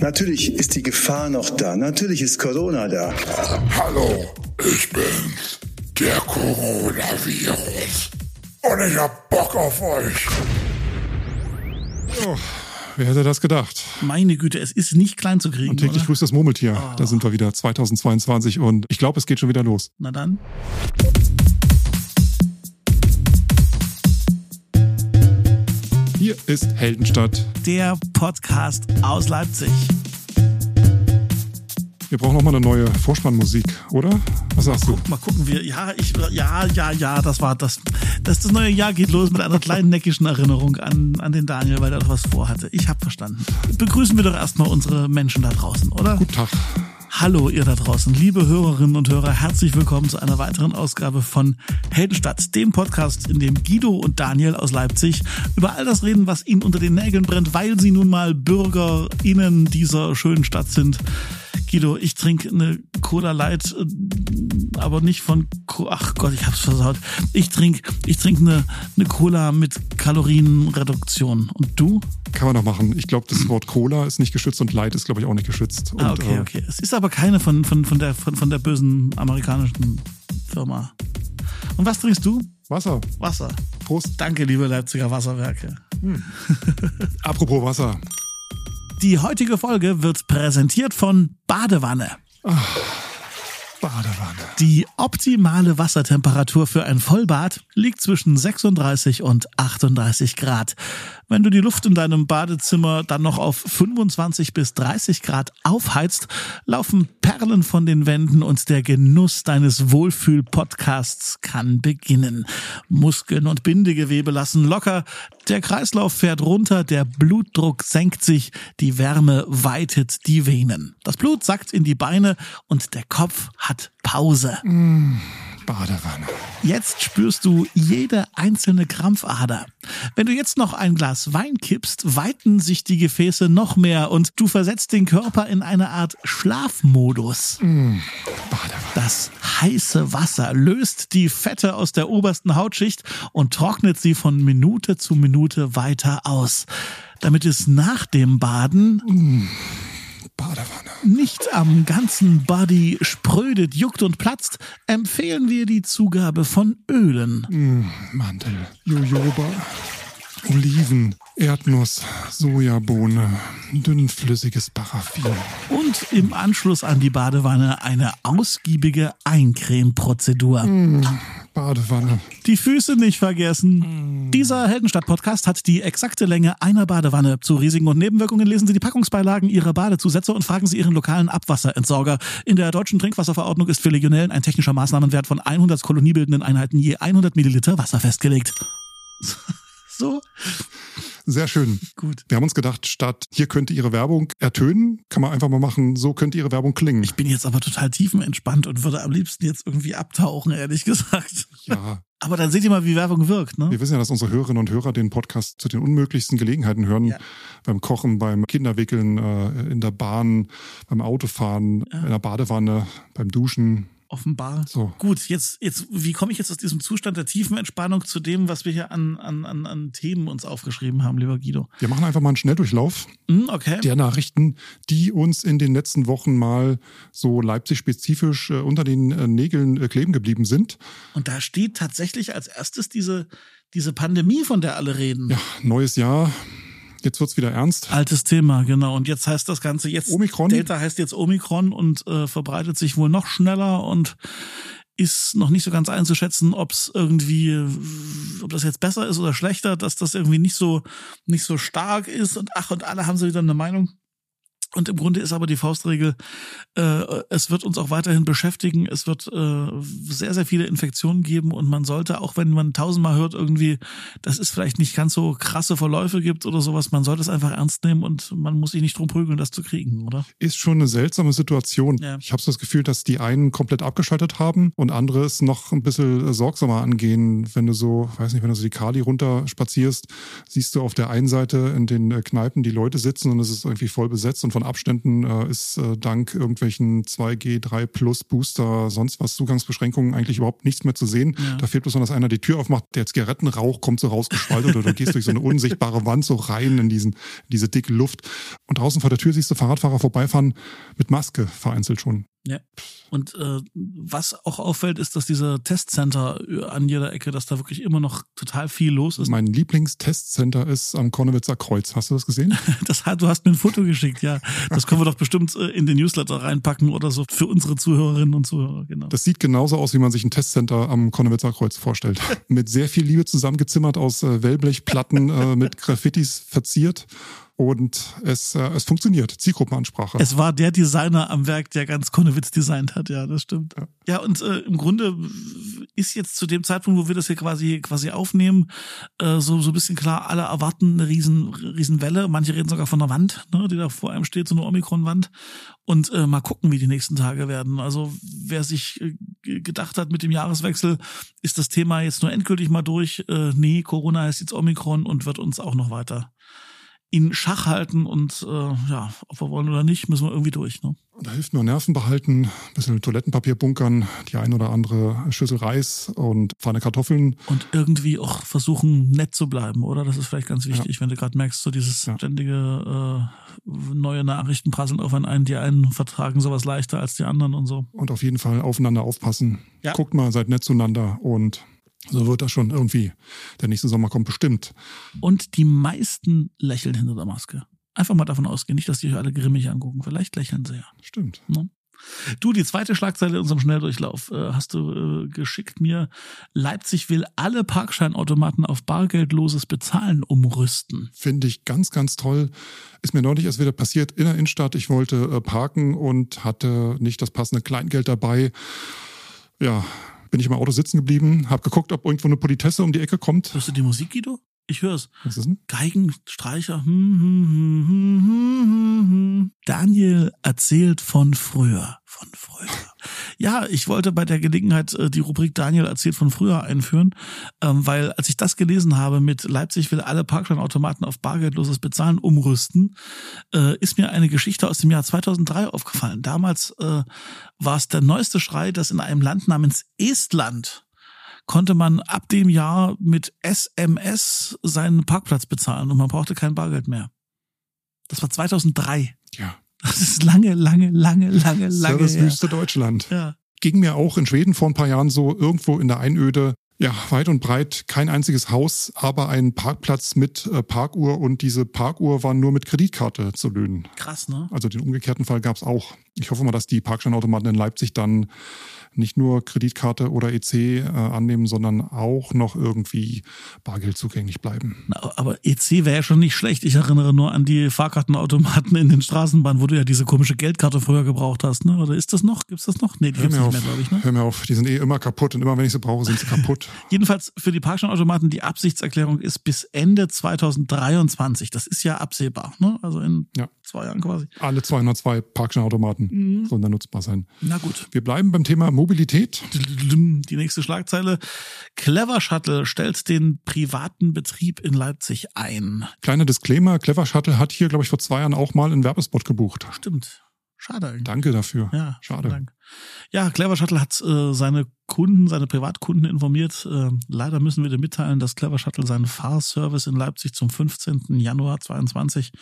Natürlich ist die Gefahr noch da. Natürlich ist Corona da. Hallo, ich bin's, der Coronavirus. Und ich hab Bock auf euch. Oh, wer hätte das gedacht? Meine Güte, es ist nicht klein zu kriegen. Und täglich oder? grüßt das Murmeltier. Da sind wir wieder 2022 und ich glaube, es geht schon wieder los. Na dann. Hier ist Heldenstadt. Der Podcast aus Leipzig. Wir brauchen noch mal eine neue Vorspannmusik, oder? Was sagst du? Mal gucken wir. Ja, ich, ja, ja, ja, das war das. Das, das neue Jahr geht los mit einer kleinen neckischen Erinnerung an, an den Daniel, weil er etwas vorhatte. Ich habe verstanden. Begrüßen wir doch erstmal unsere Menschen da draußen, oder? Guten Tag. Hallo ihr da draußen, liebe Hörerinnen und Hörer, herzlich willkommen zu einer weiteren Ausgabe von Heldenstadt, dem Podcast, in dem Guido und Daniel aus Leipzig über all das reden, was ihnen unter den Nägeln brennt, weil sie nun mal BürgerInnen dieser schönen Stadt sind. Guido, ich trinke eine Cola Light, aber nicht von, Co ach Gott, ich hab's versaut. Ich trinke ich trink eine, eine Cola mit Kalorienreduktion. Und du? Kann man doch machen. Ich glaube, das Wort Cola ist nicht geschützt und Light ist, glaube ich, auch nicht geschützt. Und, ah, okay, äh, okay. Es ist aber keine von, von, von, der, von, von der bösen amerikanischen Firma. Und was trinkst du? Wasser. Wasser. Prost. Danke, liebe Leipziger Wasserwerke. Apropos Wasser. Die heutige Folge wird präsentiert von Badewanne. Badewanne. Die optimale Wassertemperatur für ein Vollbad liegt zwischen 36 und 38 Grad. Wenn du die Luft in deinem Badezimmer dann noch auf 25 bis 30 Grad aufheizt, laufen Perlen von den Wänden und der Genuss deines Wohlfühl-Podcasts kann beginnen. Muskeln und Bindegewebe lassen locker, der Kreislauf fährt runter, der Blutdruck senkt sich, die Wärme weitet die Venen. Das Blut sackt in die Beine und der Kopf hat Pause. Badewanne. Jetzt spürst du jede einzelne Krampfader. Wenn du jetzt noch ein Glas Wein kippst, weiten sich die Gefäße noch mehr und du versetzt den Körper in eine Art Schlafmodus. Badewanne. Das heiße Wasser löst die Fette aus der obersten Hautschicht und trocknet sie von Minute zu Minute weiter aus. Damit es nach dem Baden Badewanne. nicht am ganzen Body sprödet, juckt und platzt, empfehlen wir die Zugabe von Ölen. Mandel, Jojoba, Oliven, Erdnuss, Sojabohne, dünnflüssiges Paraffin. Und im Anschluss an die Badewanne eine ausgiebige Eincremeprozedur. Badewanne. Die Füße nicht vergessen. Dieser Heldenstadt-Podcast hat die exakte Länge einer Badewanne. Zu Risiken und Nebenwirkungen lesen Sie die Packungsbeilagen Ihrer Badezusätze und fragen Sie Ihren lokalen Abwasserentsorger. In der deutschen Trinkwasserverordnung ist für Legionellen ein technischer Maßnahmenwert von 100 koloniebildenden Einheiten je 100 Milliliter Wasser festgelegt. So, Sehr schön. gut. Wir haben uns gedacht, statt hier könnte Ihre Werbung ertönen, kann man einfach mal machen, so könnte Ihre Werbung klingen. Ich bin jetzt aber total tiefenentspannt und würde am liebsten jetzt irgendwie abtauchen, ehrlich gesagt. ja, Aber dann seht ihr mal, wie Werbung wirkt, ne? wir wissen ja, dass unsere Hörerinnen und Hörer den Podcast zu den unmöglichsten Gelegenheiten hören. Ja. Beim Kochen, beim Kinderwickeln, äh, in der Bahn, beim Autofahren, in der Badewanne, beim Duschen. Offenbar. So. Gut, jetzt, jetzt, wie komme ich jetzt aus diesem Zustand der tiefen Entspannung zu dem, was wir hier an, an, an, an Themen uns aufgeschrieben haben, lieber Guido? Wir machen einfach mal einen Schnelldurchlauf Hm, okay. der Nachrichten, die uns in den letzten Wochen mal so Leipzig-spezifisch äh, unter den äh, Nägeln äh, kleben geblieben sind. Und da steht tatsächlich als erstes diese, diese Pandemie, von der alle reden. Ja, neues Jahr. Jetzt wird's wieder ernst. Altes Thema, genau. Und jetzt heißt das Ganze jetzt Omikron? Delta heißt jetzt Omikron und äh, verbreitet sich wohl noch schneller und ist noch nicht so ganz einzuschätzen, ob es irgendwie, ob das jetzt besser ist oder schlechter, dass das irgendwie nicht so nicht so stark ist und ach und alle haben so wieder eine Meinung. Und im Grunde ist aber die Faustregel, äh, es wird uns auch weiterhin beschäftigen, es wird äh, sehr, sehr viele Infektionen geben und man sollte, auch wenn man tausendmal hört, irgendwie, dass es vielleicht nicht ganz so krasse Verläufe gibt oder sowas, man sollte es einfach ernst nehmen und man muss sich nicht drum prügeln, das zu kriegen, oder? Ist schon eine seltsame Situation. Ja. Ich habe so das Gefühl, dass die einen komplett abgeschaltet haben und andere es noch ein bisschen sorgsamer angehen. Wenn du so, weiß nicht, wenn du so die Kali runter spazierst, siehst du auf der einen Seite in den Kneipen die Leute sitzen und es ist irgendwie voll besetzt und von von Abständen äh, ist äh, dank irgendwelchen 2G, 3 Plus Booster, sonst was Zugangsbeschränkungen eigentlich überhaupt nichts mehr zu sehen. Ja. Da fehlt bloß dass einer die Tür aufmacht, der Zigarettenrauch kommt so rausgeschwallt oder du gehst durch so eine unsichtbare Wand so rein in diesen, diese dicke Luft. Und draußen vor der Tür siehst du Fahrradfahrer vorbeifahren mit Maske vereinzelt schon. Ja. Und äh, was auch auffällt, ist, dass diese Testcenter äh, an jeder Ecke, dass da wirklich immer noch total viel los ist. Mein Lieblingstestcenter ist am Konnewitzer Kreuz. Hast du das gesehen? Das, hat- du hast mir ein Foto geschickt, ja. Das können wir doch bestimmt äh, in den Newsletter reinpacken oder so für unsere Zuhörerinnen und Zuhörer, genau. Das sieht genauso aus, wie man sich ein Testcenter am Konnewitzer Kreuz vorstellt. mit sehr viel Liebe zusammengezimmert aus äh, Wellblechplatten äh, mit Graffitis verziert. Und es, äh, es funktioniert. Zielgruppenansprache. Es war der Designer am Werk, der ganz Konnewitz designt hat, ja, das stimmt. Ja. Ja, und äh, im Grunde ist jetzt zu dem Zeitpunkt, wo wir das hier quasi quasi aufnehmen, äh, so so ein bisschen klar, alle erwarten eine riesen riesen Welle. Manche reden sogar von einer Wand, ne, die da vor einem steht, so eine Omikron-Wand. Und äh, mal gucken, wie die nächsten Tage werden. Also wer sich äh, gedacht hat mit dem Jahreswechsel, ist das Thema jetzt nur endgültig mal durch. Äh, nee, Corona heißt jetzt Omikron und wird uns auch noch weiter in Schach halten und äh, ja, ob wir wollen oder nicht, müssen wir irgendwie durch. Ne? Da hilft nur Nerven behalten, ein bisschen Toilettenpapier bunkern, die ein oder andere Schüssel Reis und Pfanne Kartoffeln. Und irgendwie auch versuchen, nett zu bleiben, oder? Das ist vielleicht ganz wichtig, wenn du gerade merkst, so dieses Ja. ständige äh, neue Nachrichten prasseln auf einen ein, die einen vertragen sowas leichter als die anderen und so. Und auf jeden Fall aufeinander aufpassen. Ja. Guckt mal, seid nett zueinander und so wird das schon irgendwie. Der nächste Sommer kommt bestimmt. Und die meisten lächeln hinter der Maske. Einfach mal davon ausgehen, nicht, dass die euch alle grimmig angucken. Vielleicht lächeln sie ja. Stimmt. Du, die zweite Schlagzeile in unserem Schnelldurchlauf äh, hast du äh, geschickt mir. Leipzig will alle Parkscheinautomaten auf bargeldloses Bezahlen umrüsten. Finde ich ganz, ganz toll. Ist mir neulich erst wieder passiert in der Innenstadt. Ich wollte äh, parken und hatte nicht das passende Kleingeld dabei. Ja, bin ich im Auto sitzen geblieben, habe geguckt, ob irgendwo eine Politesse um die Ecke kommt. Hörst du die Musik, Guido? Ich hör's. Was ist denn? Geigen, Streicher. Hm, hm, hm, hm, hm, hm, hm. Daniel erzählt von früher. Von früher. Ja, ich wollte bei der Gelegenheit äh, die Rubrik Daniel erzählt von früher einführen, ähm, weil als ich das gelesen habe mit Leipzig will alle Parkscheinautomaten auf bargeldloses Bezahlen umrüsten, äh, ist mir eine Geschichte aus dem Jahr 2003 aufgefallen. Damals äh, war es der neueste Schrei, dass in einem Land namens Estland konnte man ab dem Jahr mit SMS seinen Parkplatz bezahlen und man brauchte kein Bargeld mehr. Das war 2003. Ja, Das ist lange, lange, lange, lange, lange her. Servicewüste Deutschland. Ja. Ging mir auch in Schweden vor ein paar Jahren so, irgendwo in der Einöde. Ja, weit und breit kein einziges Haus, aber ein Parkplatz mit äh, Parkuhr und diese Parkuhr war nur mit Kreditkarte zu lösen. Krass, ne? Also den umgekehrten Fall gab's auch. Ich hoffe mal, dass die Parkscheinautomaten in Leipzig dann nicht nur Kreditkarte oder EC äh, annehmen, sondern auch noch irgendwie Bargeld zugänglich bleiben. Na, aber EC wäre ja schon nicht schlecht. Ich erinnere nur an die Fahrkartenautomaten in den Straßenbahnen, wo du ja diese komische Geldkarte früher gebraucht hast, ne? Oder ist das noch? Gibt's das noch? Nee, die gibt's mir, nicht auf, mehr, glaube ich, ne? hör mir auf, die sind eh immer kaputt und immer wenn ich sie brauche, sind sie kaputt. Jedenfalls für die Parkscheinautomaten, die Absichtserklärung ist bis Ende 2023. Das ist ja absehbar, ne? Also in Ja. zwei Jahren quasi. Alle 202 Parkscheinautomaten Mhm. sollen dann nutzbar sein. Na gut. Wir bleiben beim Thema Mobilität. Die nächste Schlagzeile. Clever Shuttle stellt den privaten Betrieb in Leipzig ein. Kleiner Disclaimer, Clever Shuttle hat hier, glaube ich, vor zwei Jahren auch mal einen Werbespot gebucht. Stimmt. Schade eigentlich. Danke dafür. Ja, Schade. Dank. Ja, Clever Shuttle hat äh, seine Kunden, seine Privatkunden informiert. Äh, leider müssen wir dir mitteilen, dass Clever Shuttle seinen Fahrservice in Leipzig zum 15. Januar 22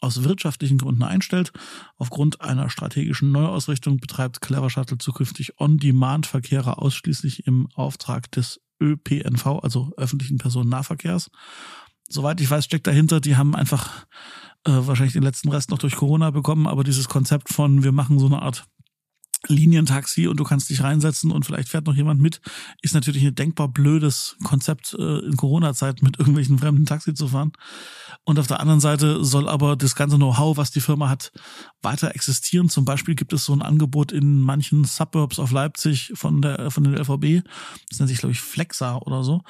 aus wirtschaftlichen Gründen einstellt. Aufgrund einer strategischen Neuausrichtung betreibt Clever Shuttle zukünftig On-Demand-Verkehre ausschließlich im Auftrag des ÖPNV, also öffentlichen Personennahverkehrs. Soweit ich weiß, steckt dahinter, die haben einfach äh, wahrscheinlich den letzten Rest noch durch Corona bekommen, aber dieses Konzept von wir machen so eine Art Linientaxi und du kannst dich reinsetzen und vielleicht fährt noch jemand mit, ist natürlich ein denkbar blödes Konzept äh, in Corona-Zeiten mit irgendwelchen fremden Taxi zu fahren. Und auf der anderen Seite soll aber das ganze Know-how, was die Firma hat, weiter existieren. Zum Beispiel gibt es so ein Angebot in manchen Suburbs auf Leipzig von der von den LVB. Das nennt sich glaube ich Flexa oder so.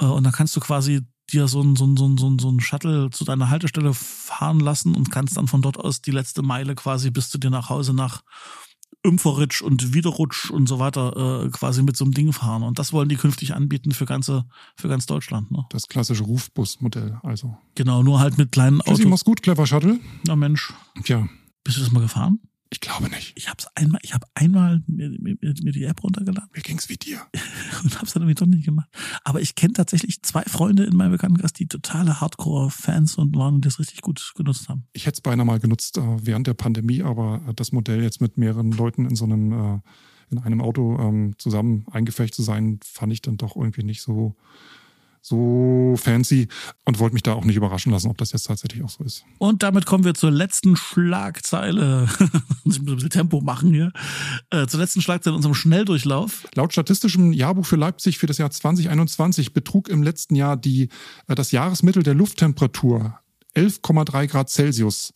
Äh, Und da kannst du quasi dir so ein, so ein, so ein, so ein, so ein Shuttle zu deiner Haltestelle fahren lassen und kannst dann von dort aus die letzte Meile quasi bis zu dir nach Hause nach Ümpferitsch und Widerrutsch und so weiter äh, quasi mit so einem Ding fahren. Und das wollen die künftig anbieten für ganze, für ganz Deutschland. Ne? Das klassische Rufbus-Modell. Also. Genau, nur halt mit kleinen Autos. mach's gut, Clever Shuttle. Na Mensch. Tja, Bist du das mal gefahren? Ich glaube nicht. Ich hab's einmal, ich habe einmal mir, mir, mir die App runtergeladen Mir ging's wie dir. und hab's dann irgendwie doch nicht gemacht. Aber ich kenne tatsächlich zwei Freunde in meinem Bekanntenkreis, die totale Hardcore-Fans und waren und das richtig gut genutzt haben. Ich hätte es beinahe mal genutzt äh, während der Pandemie, aber äh, das Modell jetzt mit mehreren Leuten in so einem, äh, in einem Auto ähm, zusammen eingefecht zu sein, fand ich dann doch irgendwie nicht so, so fancy und wollte mich da auch nicht überraschen lassen, ob das jetzt tatsächlich auch so ist. Und damit kommen wir zur letzten Schlagzeile. ich muss ein bisschen Tempo machen hier. Äh, zur letzten Schlagzeile in unserem Schnelldurchlauf. Laut statistischem Jahrbuch für Leipzig für das Jahr 2021 betrug im letzten Jahr die, äh, das Jahresmittel der Lufttemperatur 11,3 Grad Celsius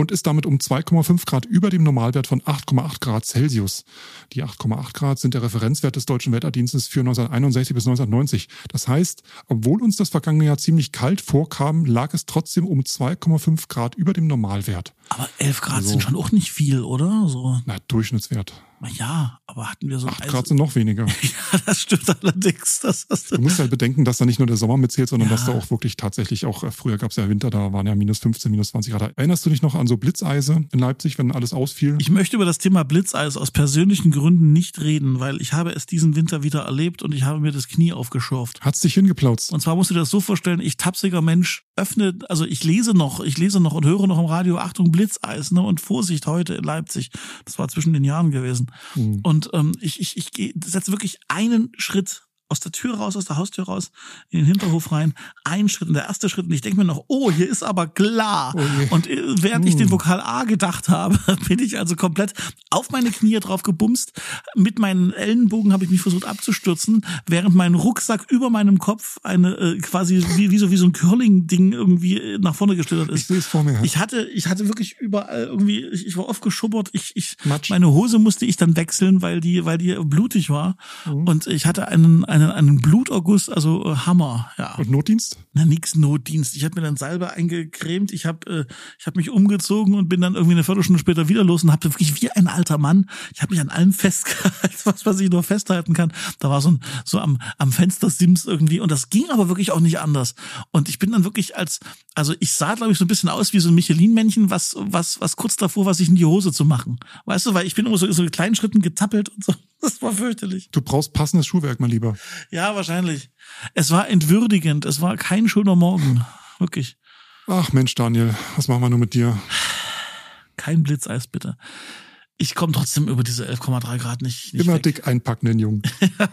und ist damit um 2,5 Grad über dem Normalwert von 8,8 Grad Celsius. Die 8,8 Grad sind der Referenzwert des Deutschen Wetterdienstes für 1961 bis 1990. Das heißt, obwohl uns das vergangene Jahr ziemlich kalt vorkam, lag es trotzdem um 2,5 Grad über dem Normalwert. Aber 11 Grad Also- sind schon auch nicht viel, oder? So, Na, Durchschnittswert. Ja, aber hatten wir so 8 Grad sind noch weniger. Ja, das stimmt allerdings. Das du. musst halt bedenken, dass da nicht nur der Sommer mitzählt, sondern Ja. dass da auch wirklich tatsächlich auch, äh, früher gab es ja Winter, da waren ja minus 15, minus 20 Grad. Erinnerst du dich noch an so Blitzeise in Leipzig, wenn alles ausfiel? Ich möchte über das Thema Blitzeis aus persönlichen Gründen nicht reden, weil ich habe es diesen Winter wieder erlebt und ich habe mir das Knie aufgeschürft. Hat's dich hingeplautzt? Und zwar musst du dir das so vorstellen, ich tapsiger Mensch öffne, also ich lese noch, ich lese noch und höre noch im Radio, Achtung, Blitzeis, ne, und Vorsicht heute in Leipzig. Das war zwischen den Jahren gewesen. Hm. Und ähm, ich, ich, ich setze wirklich einen Schritt aus der Tür raus, aus der Haustür raus, in den Hinterhof rein, einen Schritt und der erste Schritt und ich denke mir noch, oh, hier ist aber klar. Oh und äh, während ich Hm. den Vokal A gedacht habe, bin ich also komplett auf meine Knie drauf gebumst. Mit meinen Ellenbogen habe ich mich versucht abzustürzen, während mein Rucksack über meinem Kopf eine äh, quasi wie, wie so wie so ein Curling-Ding irgendwie äh, nach vorne geschlittert Ich ist. sehe es vor mir. Ich hatte, ich hatte wirklich überall irgendwie, ich, ich war oft geschubbert. Ich, ich, Matsch. meine Hose musste ich dann wechseln, weil die, weil die blutig war. Mhm. Und ich hatte einen, einen, einen Bluterguss, also äh, Hammer, ja. Und Notdienst? Na, nix Notdienst. Ich habe mir dann Salbe eingecremt, ich habe äh, ich hab mich umgezogen und bin dann irgendwie eine Viertelstunde später wieder los und habe wirklich wie ein alter Mann, ich habe mich an allem festgehalten, was, was ich nur festhalten kann. Da war so ein so am, am Fenstersims irgendwie und das ging aber wirklich auch nicht anders. Und ich bin dann wirklich als, also ich sah, glaube ich, so ein bisschen aus wie so ein Michelin-Männchen, was, was, was kurz davor war, sich in die Hose zu machen. Weißt du, weil ich bin immer so, so in kleinen Schritten getappelt und so. Das war fürchterlich. Du brauchst passendes Schuhwerk, mein Lieber. Ja, wahrscheinlich. Es war entwürdigend. Es war kein schöner Morgen. Wirklich. Ach Mensch, Daniel, was machen wir nur mit dir? Kein Blitzeis, bitte. Ich komme trotzdem über diese 11,3 Grad nicht, nicht Immer weg. dick einpacken, den Jungen.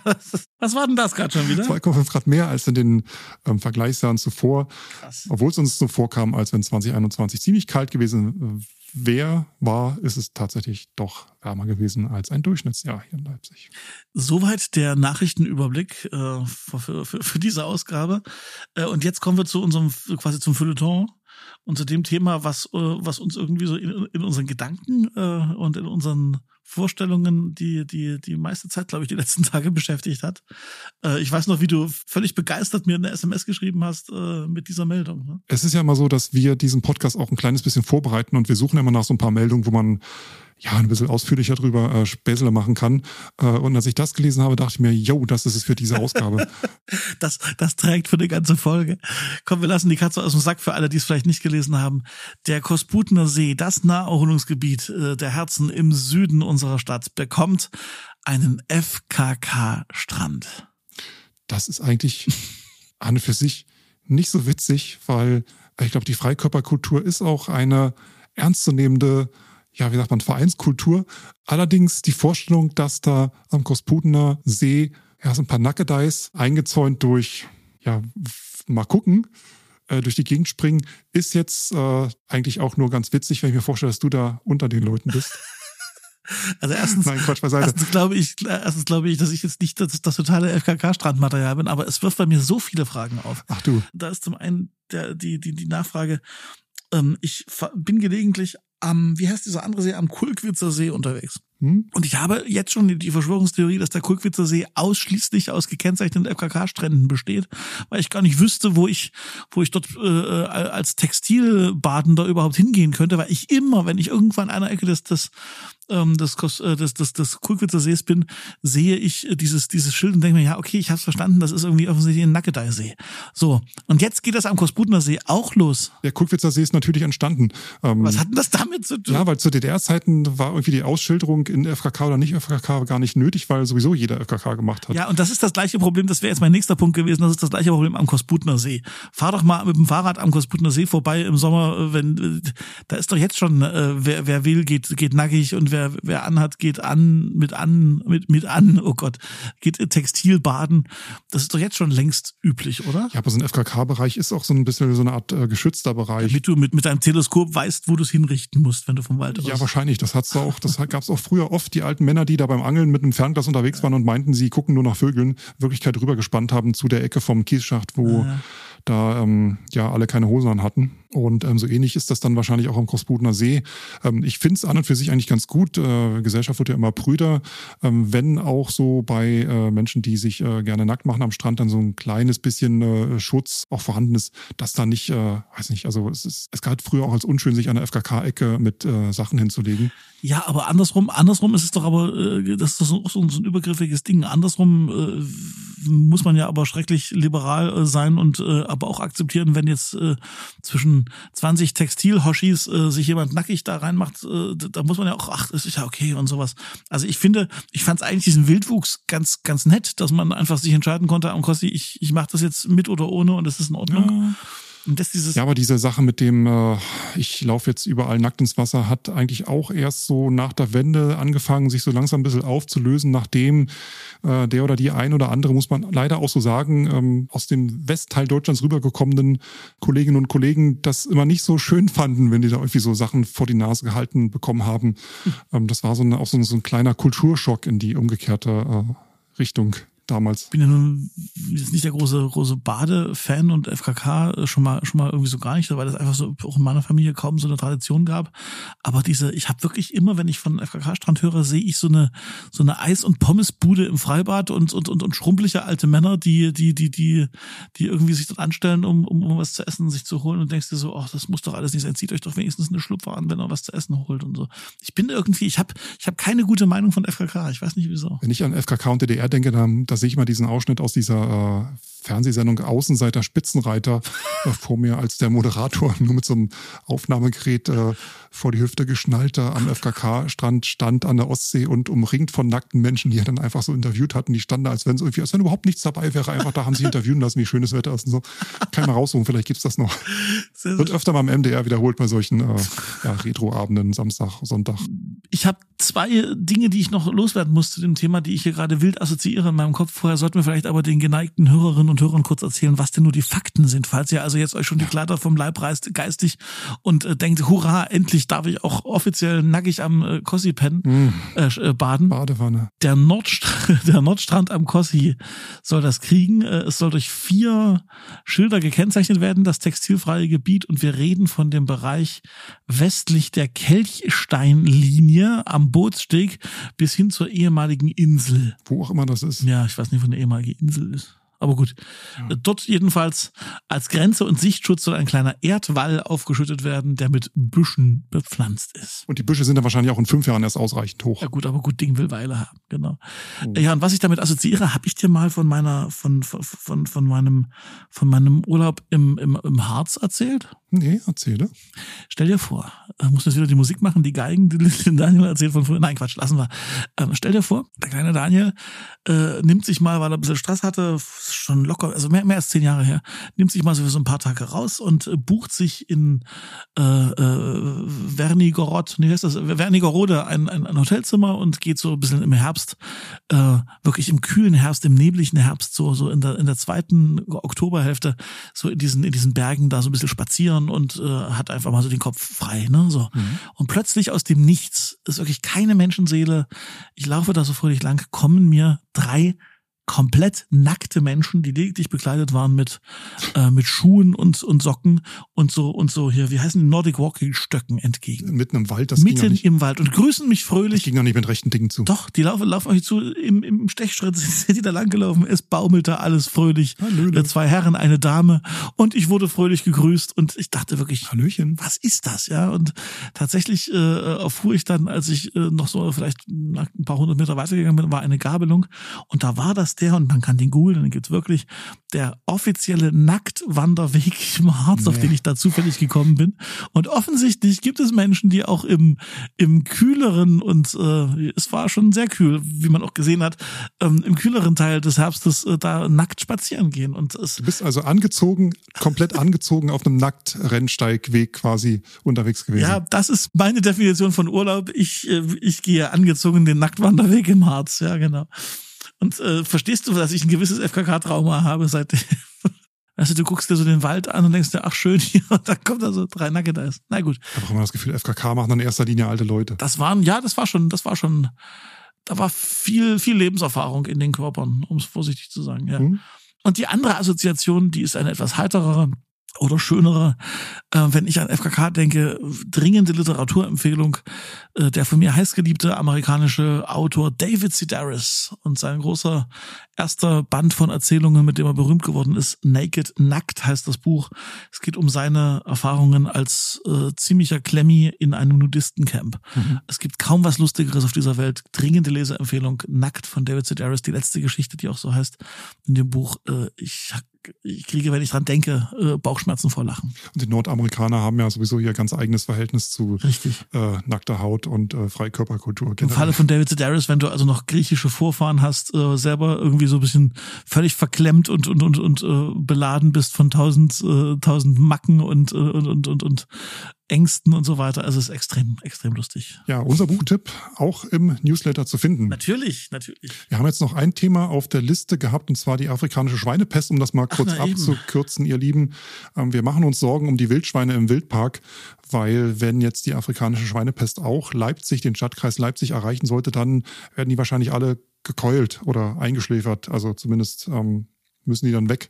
Was war denn das gerade schon wieder? 2,5 Grad mehr als in den ähm, Vergleichsjahren zuvor. Krass. Obwohl es uns so vorkam, als wenn 2021 ziemlich kalt gewesen wäre, war, ist es tatsächlich doch wärmer gewesen als ein Durchschnittsjahr hier in Leipzig. Soweit der Nachrichtenüberblick äh, für, für, für diese Ausgabe. Äh, und jetzt kommen wir zu unserem, quasi zum Feuilleton und zu dem Thema, was, äh, was uns irgendwie so in, in unseren Gedanken äh, und in unseren Vorstellungen die, die, die meiste Zeit, glaube ich, die letzten Tage beschäftigt hat. Äh, ich weiß noch, wie du völlig begeistert mir eine SMS geschrieben hast äh, mit dieser Meldung. Ne? Es ist ja immer so, dass wir diesen Podcast auch ein kleines bisschen vorbereiten und wir suchen immer nach so ein paar Meldungen, wo man ja ein bisschen ausführlicher drüber äh, Späßle machen kann. Äh, und als ich das gelesen habe, dachte ich mir, yo, das ist es für diese Ausgabe. Das, das trägt für eine ganze Folge. Komm, wir lassen die Katze aus dem Sack für alle, die es vielleicht nicht gelesen haben. Der Kosputner See, das Naherholungsgebiet äh, der Herzen im Süden unserer Stadt, bekommt einen FKK-Strand. das ist eigentlich an und für sich nicht so witzig, weil ich glaube, die Freikörperkultur ist auch eine ernstzunehmende, ja, wie sagt man, Vereinskultur. Allerdings die Vorstellung, dass da am Kosputener See ja so ein paar Nackedeis eingezäunt durch, ja, mal gucken, äh, durch die Gegend springen, ist jetzt äh, eigentlich auch nur ganz witzig, wenn ich mir vorstelle, dass du da unter den Leuten bist. Also erstens, Nein, Quatsch beiseite. erstens glaube ich, erstens glaube ich, dass ich jetzt nicht das, das totale FKK-Strandmaterial bin, aber es wirft bei mir so viele Fragen auf. Ach du, Da ist zum einen der, die, die, die Nachfrage, ähm, ich bin gelegentlich am, wie heißt dieser andere See, am Kulkwitzer See unterwegs. Hm? Und ich habe jetzt schon die- Verschwörungstheorie, dass der Kulkwitzer See ausschließlich aus gekennzeichneten FKK-Stränden besteht, weil ich gar nicht wüsste, wo ich, wo ich dort äh, als Textilbadender überhaupt hingehen könnte, weil ich immer, wenn ich irgendwann an einer Ecke des, des, ähm, des, äh, des, des, des Kulkwitzer Sees bin, sehe ich dieses, dieses Schild und denke mir, ja, okay, ich habe verstanden, das ist irgendwie offensichtlich ein Nackedei-See. So, und jetzt geht das am Kosputner See auch los. Der Kulkwitzer See ist natürlich entstanden. Ähm, Was hat denn das damit zu tun? Ja, weil zu DDR-Zeiten war irgendwie die Ausschilderung in FKK oder nicht FKK gar nicht nötig, weil sowieso jeder FKK gemacht hat. Ja, und das ist das gleiche Problem, das wäre jetzt mein nächster Punkt gewesen, das ist das gleiche Problem am Kosputner See. Fahr doch mal mit dem Fahrrad am Kosputner See vorbei im Sommer, äh, wenn äh, da ist doch jetzt schon, äh, wer, wer will, geht, geht nackig und wer, wer anhat, geht an, mit an, mit, mit an, oh Gott, geht Textil baden. Das ist doch jetzt schon längst üblich, oder? Ja, aber so ein FKK-Bereich ist auch so ein bisschen so eine Art äh, geschützter Bereich. Damit du mit, mit deinem Teleskop weißt, wo du es hinrichten musst, wenn du vom Wald aus. Ja, wahrscheinlich. Das hat's auch. Das gab es auch früher oft die alten Männer, die da beim Angeln mit einem Fernglas unterwegs waren und meinten, sie gucken nur nach Vögeln. Wirklichkeit rübergespannt haben zu der Ecke vom Kiesschacht, wo Ja. da ähm, ja alle keine Hosen an hatten. Und ähm, so ähnlich ist das dann wahrscheinlich auch am Großbudner See. Ähm, ich finde es an und für sich eigentlich ganz gut. Äh, Gesellschaft wird ja immer prüder, ähm, wenn auch so bei äh, Menschen, die sich äh, gerne nackt machen am Strand, dann so ein kleines bisschen äh, Schutz auch vorhanden ist, dass da nicht, äh, weiß nicht, also es ist, es galt früher auch als unschön, sich an der FKK-Ecke mit äh, Sachen hinzulegen. Ja, aber andersrum, andersrum ist es doch aber, äh, das ist doch so, so, so ein übergriffiges Ding. Andersrum äh, muss man ja aber schrecklich liberal äh, sein und äh, aber auch akzeptieren, wenn jetzt äh, zwischen 20 Textilhoshis äh, sich jemand nackig da reinmacht, äh, da muss man ja auch, ach, das ist ja okay und sowas. Also ich finde, ich fand es eigentlich diesen Wildwuchs ganz, ganz nett, dass man einfach sich entscheiden konnte, am Kossi, ich, ich mache das jetzt mit oder ohne und das ist in Ordnung. Und das dieses Ja, aber diese Sache mit dem, äh, ich laufe jetzt überall nackt ins Wasser, hat eigentlich auch erst so nach der Wende angefangen, sich so langsam ein bisschen aufzulösen, nachdem äh, der oder die ein oder andere, muss man leider auch so sagen, ähm, aus dem Westteil Deutschlands rübergekommenen Kolleginnen und Kollegen das immer nicht so schön fanden, wenn die da irgendwie so Sachen vor die Nase gehalten bekommen haben. Ähm, das war so, eine, auch so, ein- so ein kleiner Kulturschock in die umgekehrte äh, Richtung damals. bin ja nun jetzt nicht der große große Bade-Fan und FKK äh, schon mal schon mal irgendwie so gar nicht, weil das einfach so auch in meiner Familie kaum so eine Tradition gab. Aber diese, ich habe wirklich immer, wenn ich von FKK-Strand höre, sehe ich so eine so eine Eis- und Pommesbude im Freibad und und und, und schrumpelige alte Männer, die die die die die irgendwie sich dort anstellen, um, um um was zu essen sich zu holen und denkst dir so, ach, das muss doch alles nicht sein. Zieht euch doch wenigstens eine Schlupfer an, wenn ihr was zu essen holt und so. Ich bin irgendwie, ich habe ich habe keine gute Meinung von FKK. Ich weiß nicht wieso. Wenn ich an FKK und DDR denke, dann da sehe ich mal diesen Ausschnitt aus dieser äh, Fernsehsendung Außenseiter Spitzenreiter äh, vor mir, als der Moderator nur mit so einem Aufnahmegerät äh, vor die Hüfte geschnallt da am FKK-Strand stand an der Ostsee und umringt von nackten Menschen, die er dann einfach so interviewt hatten. Die standen als wenn es irgendwie, als wenn überhaupt nichts dabei wäre. Einfach da haben sie interviewen lassen, wie schön das Wetter ist und so. Kann ich mal raussuchen, vielleicht gibt's das noch. Wird öfter mal im MDR wiederholt bei solchen äh, ja, Retro-Abenden, Samstag, Sonntag. ich habe zwei Dinge, die ich noch loswerden muss zu dem Thema, die ich hier gerade wild assoziiere in meinem Kopf. Vorher sollten wir vielleicht aber den geneigten Hörerinnen und Hörern kurz erzählen, was denn nur die Fakten sind. Falls ihr also jetzt euch schon die Kleider vom Leib reißt, geistig und äh, denkt, hurra, endlich darf ich auch offiziell nackig am äh, Kossi pennen, äh, äh, baden. Badewanne. Der, Nordstrand, der Nordstrand am Kossi soll das kriegen. Äh, Es soll durch vier Schilder gekennzeichnet werden, das textilfreie Gebiet. Und wir reden von dem Bereich westlich der Kelchsteinlinie am Bootssteg bis hin zur ehemaligen Insel. Wo auch immer das ist. Ja, ich weiß nicht, wo eine ehemalige Insel ist. Aber gut. Äh, Dort jedenfalls als Grenze und Sichtschutz soll ein kleiner Erdwall aufgeschüttet werden, der mit Büschen bepflanzt ist. Und die Büsche sind dann wahrscheinlich auch in fünf Jahren erst ausreichend hoch. Ja gut, aber gut Ding will Weile haben, genau. Ja, und was ich damit assoziiere, habe ich dir mal von meiner, von, von, von, von meinem, von meinem Urlaub im, im, im Harz erzählt? Nee, erzähle. Stell dir vor, äh, muss jetzt wieder die Musik machen, die Geigen, die den Daniel erzählt von früher. Nein, Quatsch, lassen wir. Ähm, stell dir vor, der kleine Daniel äh, nimmt sich mal, weil er ein bisschen Stress hatte, schon locker, also mehr, mehr als zehn Jahre her, nimmt sich mal so für so ein paar Tage raus und äh, bucht sich in äh, äh, Wernigorod, nee, heißt das, Wernigorode ein, ein, ein Hotelzimmer und geht so ein bisschen im Herbst, äh, wirklich im kühlen Herbst, im nebligen Herbst, so, so in der, in der zweiten Oktoberhälfte, so in diesen, in diesen Bergen da so ein bisschen spazieren und äh, hat einfach mal so den Kopf frei, ne, so. Und plötzlich aus dem Nichts ist wirklich keine Menschenseele. Ich laufe da so fröhlich lang, kommen mir drei komplett nackte Menschen, die lediglich bekleidet waren mit, äh, mit Schuhen und, und Socken und so, und so hier, wie heißen die Nordic Walking Stöcken entgegen. Mitten im Wald, das Mitten nicht, im Wald und grüßen mich das fröhlich. ging noch nicht mit rechten Dingen zu. Doch, die laufen, laufen euch zu, im, im Stechschritt sind die da langgelaufen, es baumelte alles fröhlich. Hallöle. Äh, Zwei Herren, eine Dame und ich wurde fröhlich gegrüßt und ich dachte wirklich, Hallöchen. was ist das, ja? Und tatsächlich äh, erfuhr ich dann, als ich äh, noch so vielleicht ein paar hundert Meter weitergegangen bin, war eine Gabelung und da war das der, und man kann den googeln, den gibt's wirklich, der offizielle Nacktwanderweg im Harz, auf Nee. den ich da zufällig gekommen bin. Und offensichtlich gibt es Menschen, die auch im, im kühleren und äh, es war schon sehr kühl, wie man auch gesehen hat, ähm, im kühleren Teil des Herbstes äh, da nackt spazieren gehen. Und es Du bist also angezogen, komplett angezogen auf einem Nacktrennsteigweg quasi unterwegs gewesen. Ja, das ist meine Definition von Urlaub. Ich, äh, ich gehe angezogen den Nacktwanderweg im Harz, ja, genau. Und äh, verstehst du, dass ich ein gewisses FKK-Trauma habe seitdem? Also du guckst dir so den Wald an und denkst dir, ach schön, hier, und dann kommt da so drei da ist. Na gut. Ich habe auch immer das Gefühl, FKK machen in erster Linie alte Leute. Das waren, ja, das war schon, das war schon, da war viel, viel Lebenserfahrung in den Körpern, um es vorsichtig zu sagen, ja. Hm? Und die andere Assoziation, die ist eine etwas heiterere oder schönere, äh, wenn ich an FKK denke, dringende Literaturempfehlung, äh, der von mir heißgeliebte amerikanische Autor David Sedaris und sein großer erster Band von Erzählungen, mit dem er berühmt geworden ist, Naked, Nackt heißt das Buch. Es geht um seine Erfahrungen als äh, ziemlicher Klemmi in einem Nudistencamp. Es gibt kaum was Lustigeres auf dieser Welt. Dringende Leseempfehlung, Nackt von David Sedaris, die letzte Geschichte, die auch so heißt in dem Buch. Äh, ich, ich kriege, wenn ich dran denke, äh, Bauchschmerzen vor Lachen. Und die Nordamerikaner haben ja sowieso ihr ganz eigenes Verhältnis zu Richtig. äh, nackter Haut und äh, Freikörperkultur. Im generell. Falle von David Sedaris, wenn du also noch griechische Vorfahren hast, äh, selber irgendwie so ein bisschen völlig verklemmt und und und und äh, beladen bist von tausend äh, tausend Macken und, äh, und und und und Ängsten und so weiter. Also es ist extrem extrem lustig. Ja, unser Buchtipp auch im Newsletter zu finden. Natürlich, natürlich. Wir haben jetzt noch ein Thema auf der Liste gehabt, und zwar die afrikanische Schweinepest, um das mal kurz eben. abzukürzen, ihr Lieben. Ähm, wir machen uns Sorgen um die Wildschweine im Wildpark, weil wenn jetzt die afrikanische Schweinepest auch Leipzig, den Stadtkreis Leipzig erreichen sollte, dann werden die wahrscheinlich alle gekeult oder eingeschläfert. Also zumindest ähm, müssen die dann weg,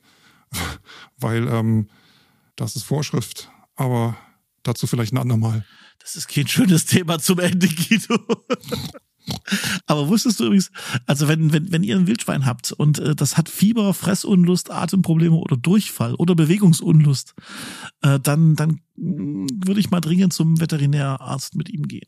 weil ähm, das ist Vorschrift. Aber dazu vielleicht ein andermal. Das ist kein schönes Thema zum Ende, Guido. Aber wusstest du übrigens, also wenn, wenn, wenn ihr ein Wildschwein habt und äh, das hat Fieber, Fressunlust, Atemprobleme oder Durchfall oder Bewegungsunlust, äh, dann, dann mh, würde ich mal dringend zum Veterinärarzt mit ihm gehen.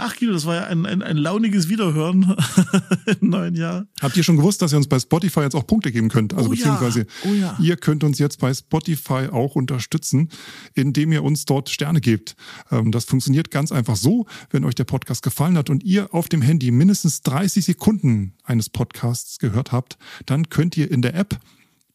Ach Guido, das war ja ein, ein, ein launiges Wiederhören im neuen Jahr. Habt ihr schon gewusst, dass ihr uns bei Spotify jetzt auch Punkte geben könnt? Also Oh ja, beziehungsweise oh ja. ihr könnt uns jetzt bei Spotify auch unterstützen, indem ihr uns dort Sterne gebt. Ähm, das funktioniert ganz einfach so, wenn euch der Podcast gefallen hat und ihr auf dem Handy mindestens 30 Sekunden eines Podcasts gehört habt, dann könnt ihr in der App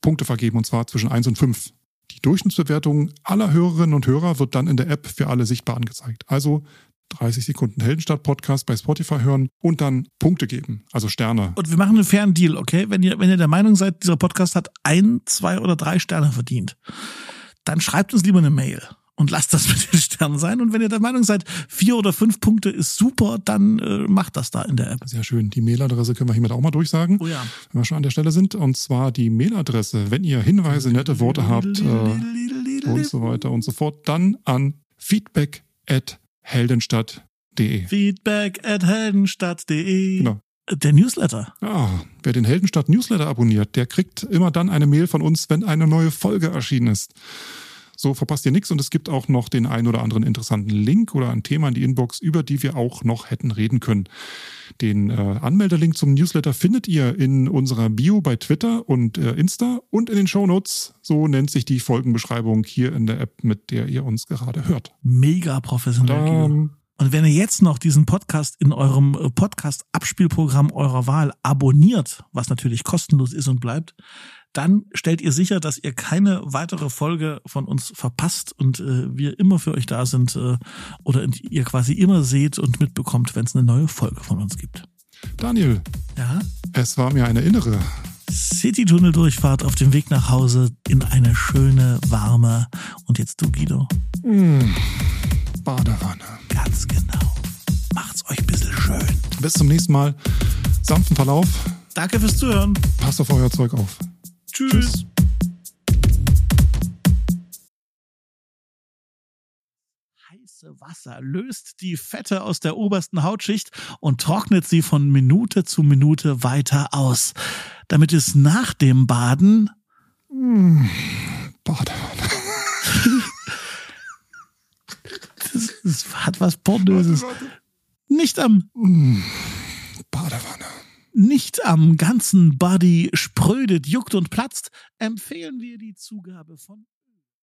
Punkte vergeben und zwar zwischen 1 und 5. Die Durchschnittsbewertung aller Hörerinnen und Hörer wird dann in der App für alle sichtbar angezeigt. Also 30 Sekunden Heldenstadt-Podcast bei Spotify hören und dann Punkte geben, also Sterne. Und wir machen einen fairen Deal, okay? Wenn ihr, wenn ihr der Meinung seid, dieser Podcast hat ein, zwei oder drei Sterne verdient, dann schreibt uns lieber eine Mail und lasst das mit den Sternen sein. Und wenn ihr der Meinung seid, vier oder fünf Punkte ist super, dann äh, macht das da in der App. Sehr schön. Die Mailadresse können wir hiermit auch mal durchsagen, Oh ja. wenn wir schon an der Stelle sind. Und zwar die Mailadresse, wenn ihr Hinweise, nette Worte habt äh, und so weiter und so fort, dann an feedback at heldenstadt.de. Feedback at heldenstadt.de. Genau. Der Newsletter. Ja, wer den Heldenstadt Newsletter abonniert, der kriegt immer dann eine Mail von uns, wenn eine neue Folge erschienen ist. So verpasst ihr nichts und es gibt auch noch den ein oder anderen interessanten Link oder ein Thema in die Inbox, über die wir auch noch hätten reden können. Den äh, Anmeldelink zum Newsletter findet ihr in unserer Bio bei Twitter und äh, Insta und in den Shownotes. So nennt sich die Folgenbeschreibung hier in der App, mit der ihr uns gerade hört. Mega professionell. Dann, Und wenn ihr jetzt noch diesen Podcast in eurem äh, Podcast-Abspielprogramm eurer Wahl abonniert, was natürlich kostenlos ist und bleibt, dann stellt ihr sicher, dass ihr keine weitere Folge von uns verpasst und äh, wir immer für euch da sind äh, oder ihr quasi immer seht und mitbekommt, wenn es eine neue Folge von uns gibt. Daniel, Ja? es war mir eine innere. City-Tunnel-Durchfahrt auf dem Weg nach Hause in eine schöne, warme und jetzt du, Guido. Badewanne. Ganz genau. Macht's euch ein bisschen schön. Bis zum nächsten Mal. Sanften Verlauf. Danke fürs Zuhören. Passt auf euer Zeug auf. Tschüss. Heiße Wasser löst die Fette aus der obersten Hautschicht und trocknet sie von Minute zu Minute weiter aus, damit es nach dem Baden Badewanne. das, das hat was Pornöses. Nicht am, Badewanne. Nicht am ganzen Body sprödet, juckt und platzt, empfehlen wir die Zugabe von